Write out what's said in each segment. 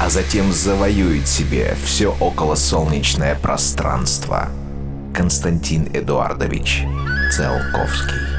а затем завоюет себе все околосолнечное пространство. Константин Эдуардович Целковский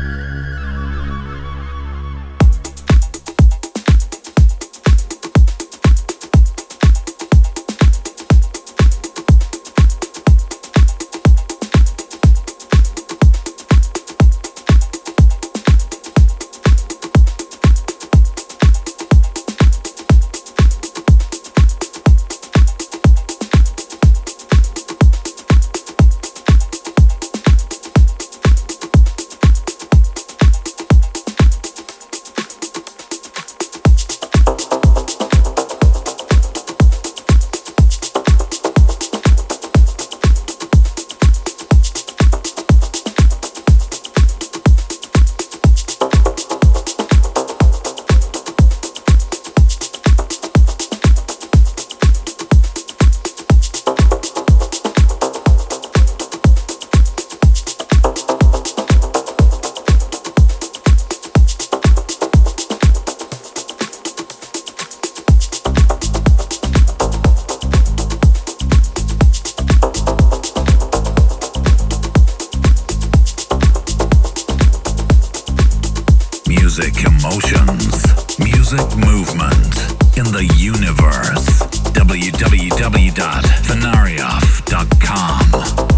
Music emotions, music movement in the universe. www.thenarioff.com.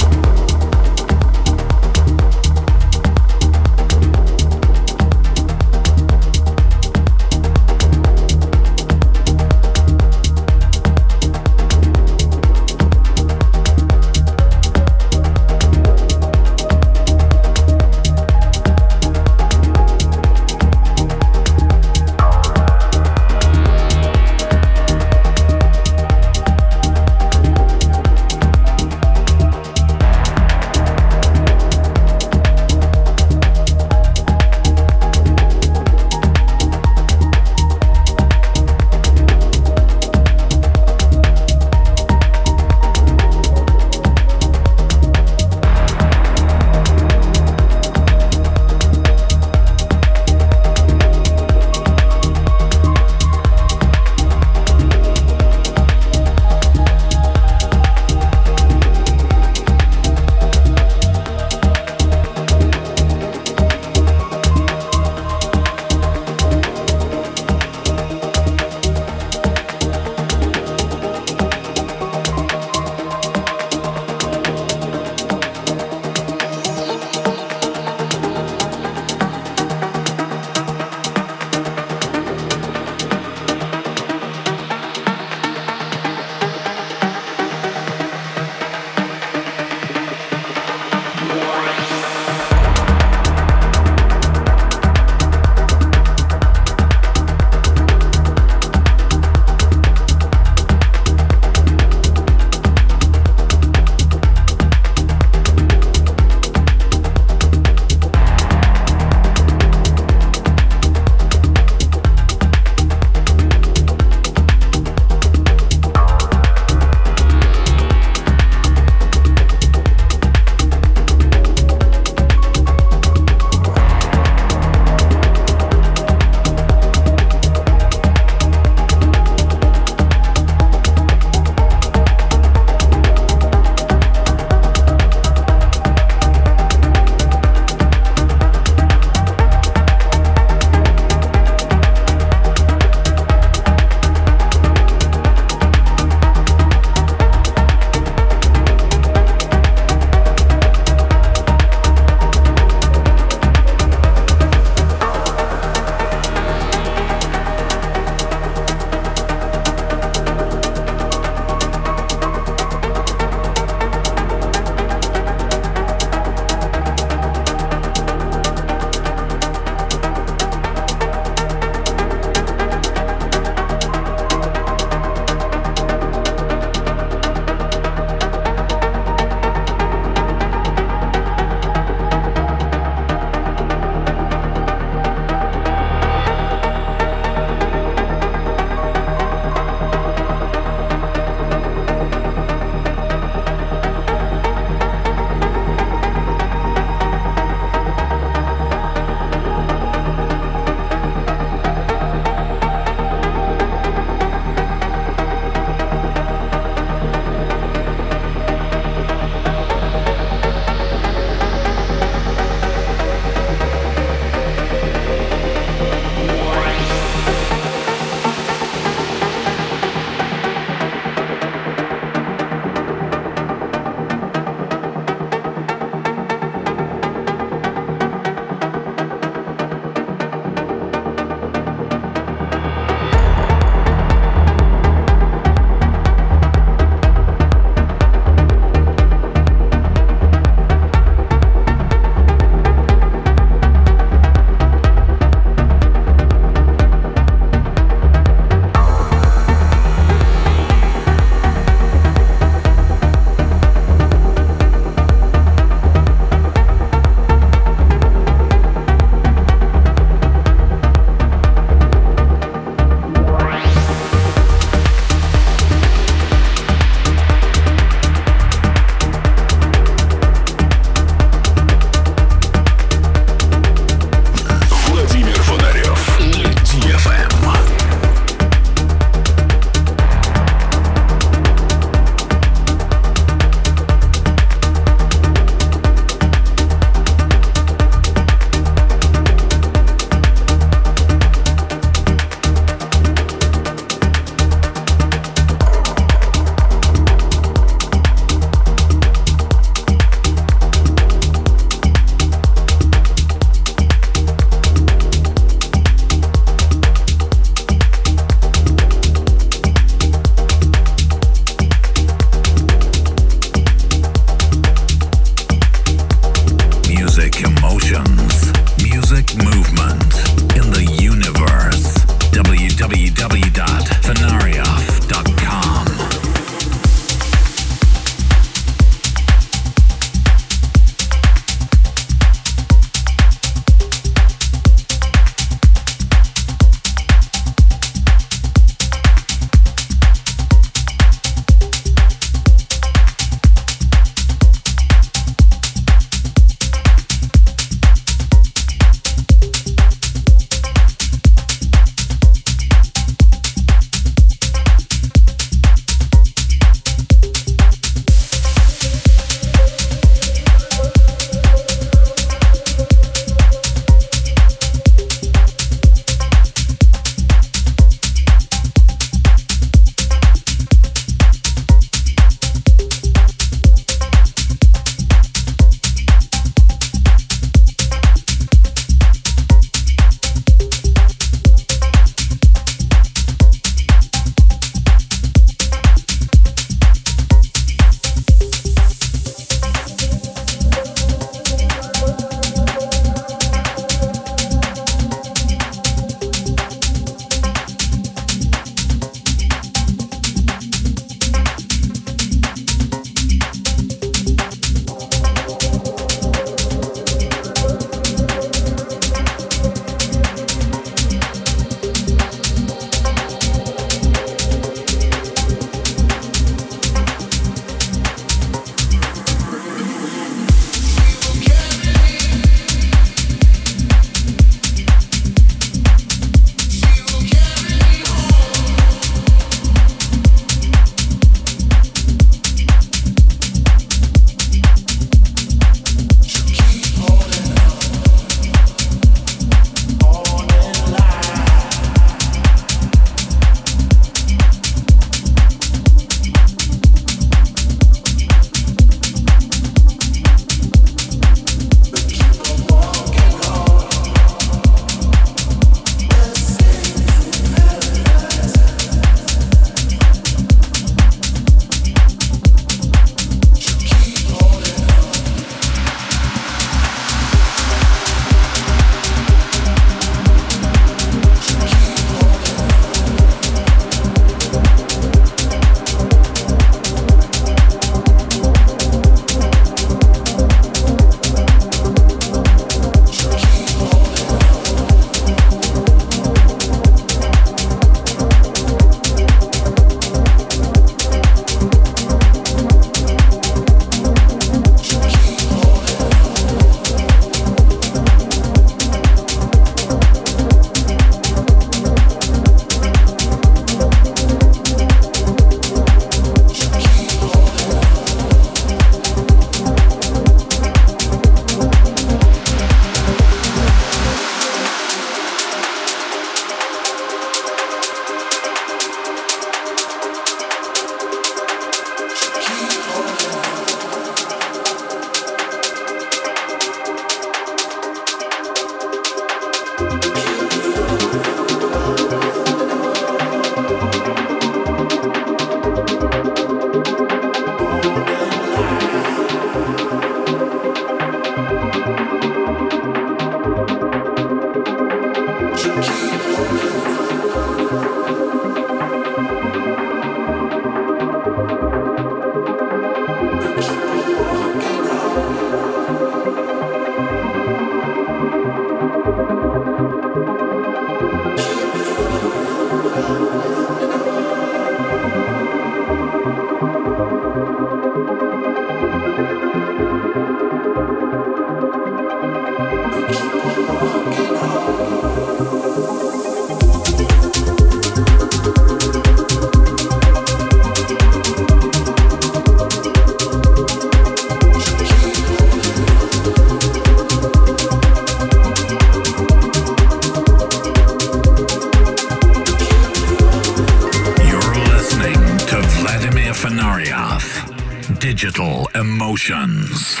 Digital Emotions.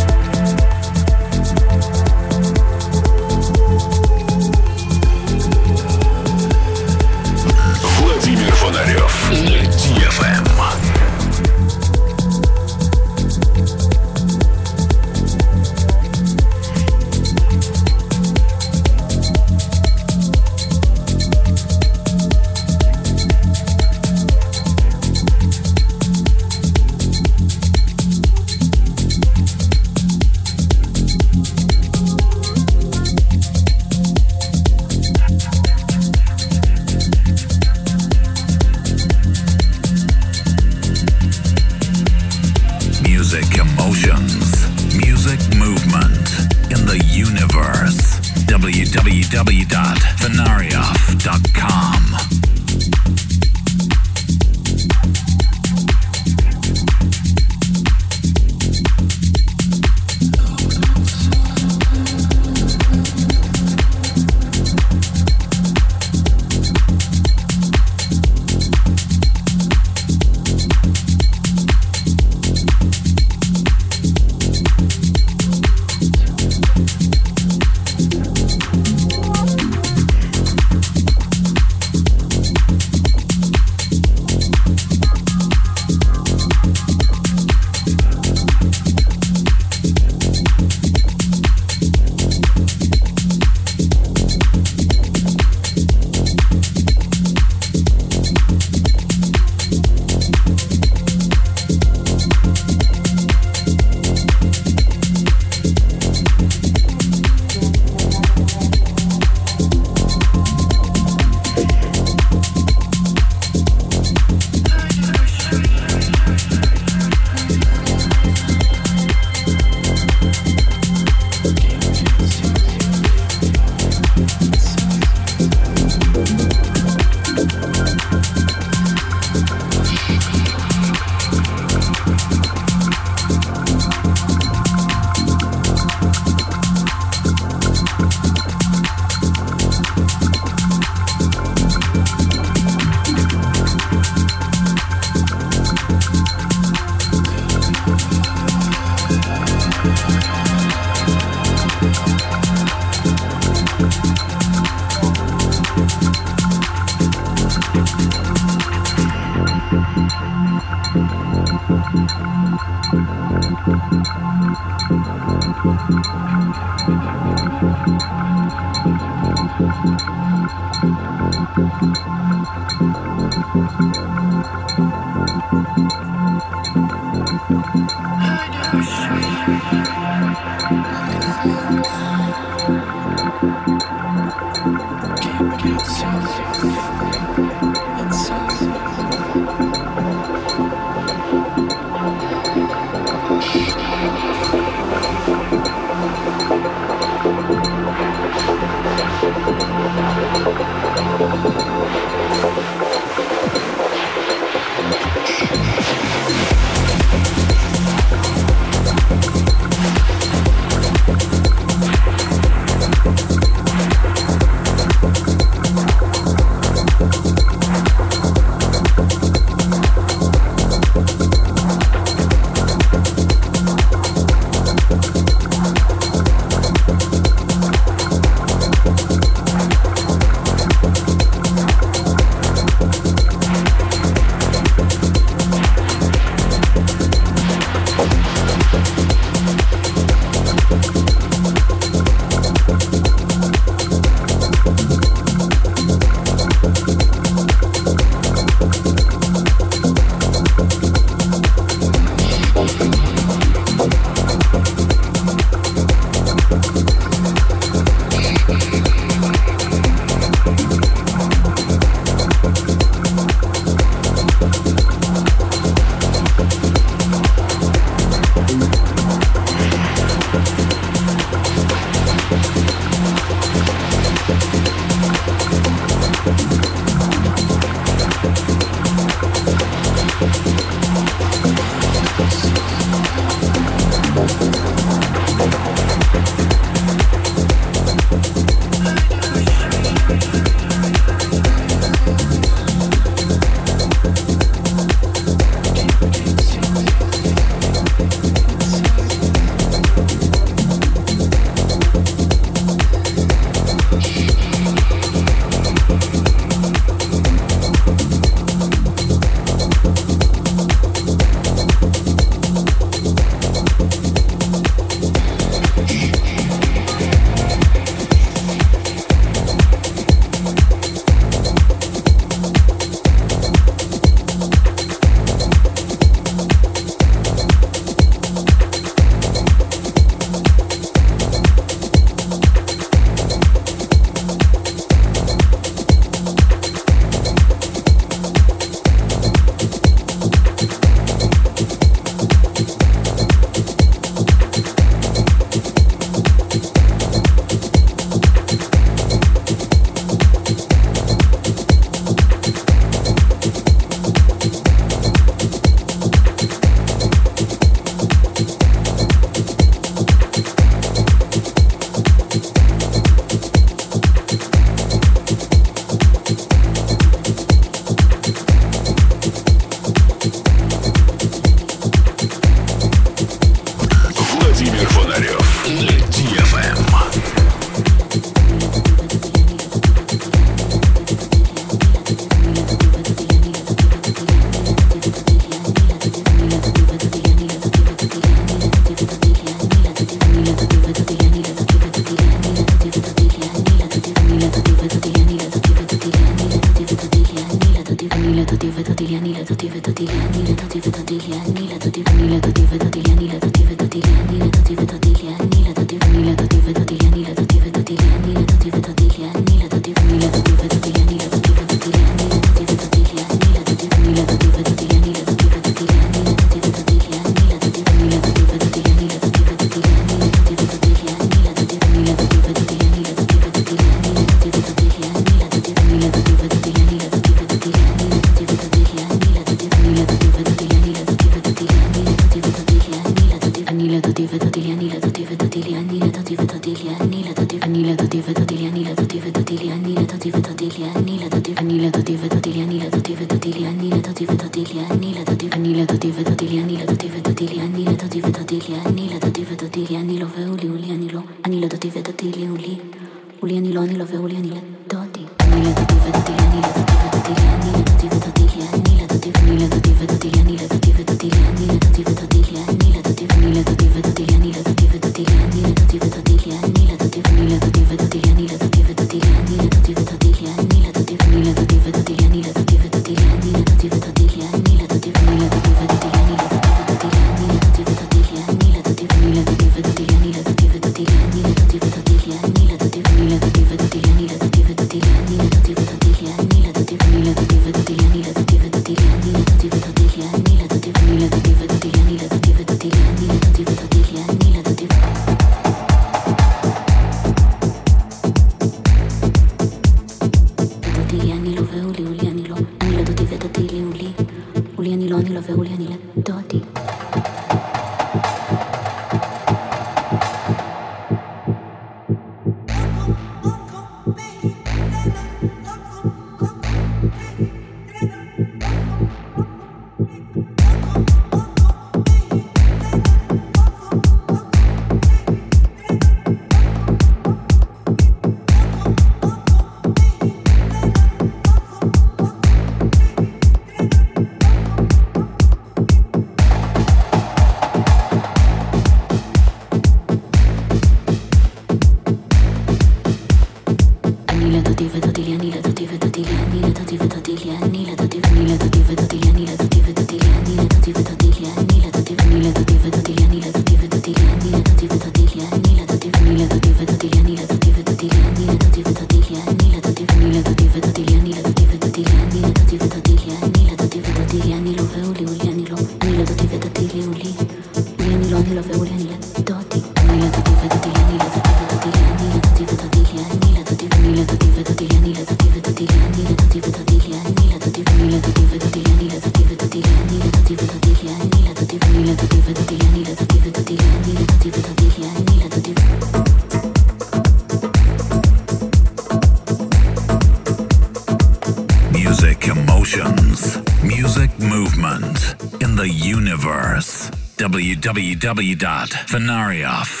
www.venarioff.com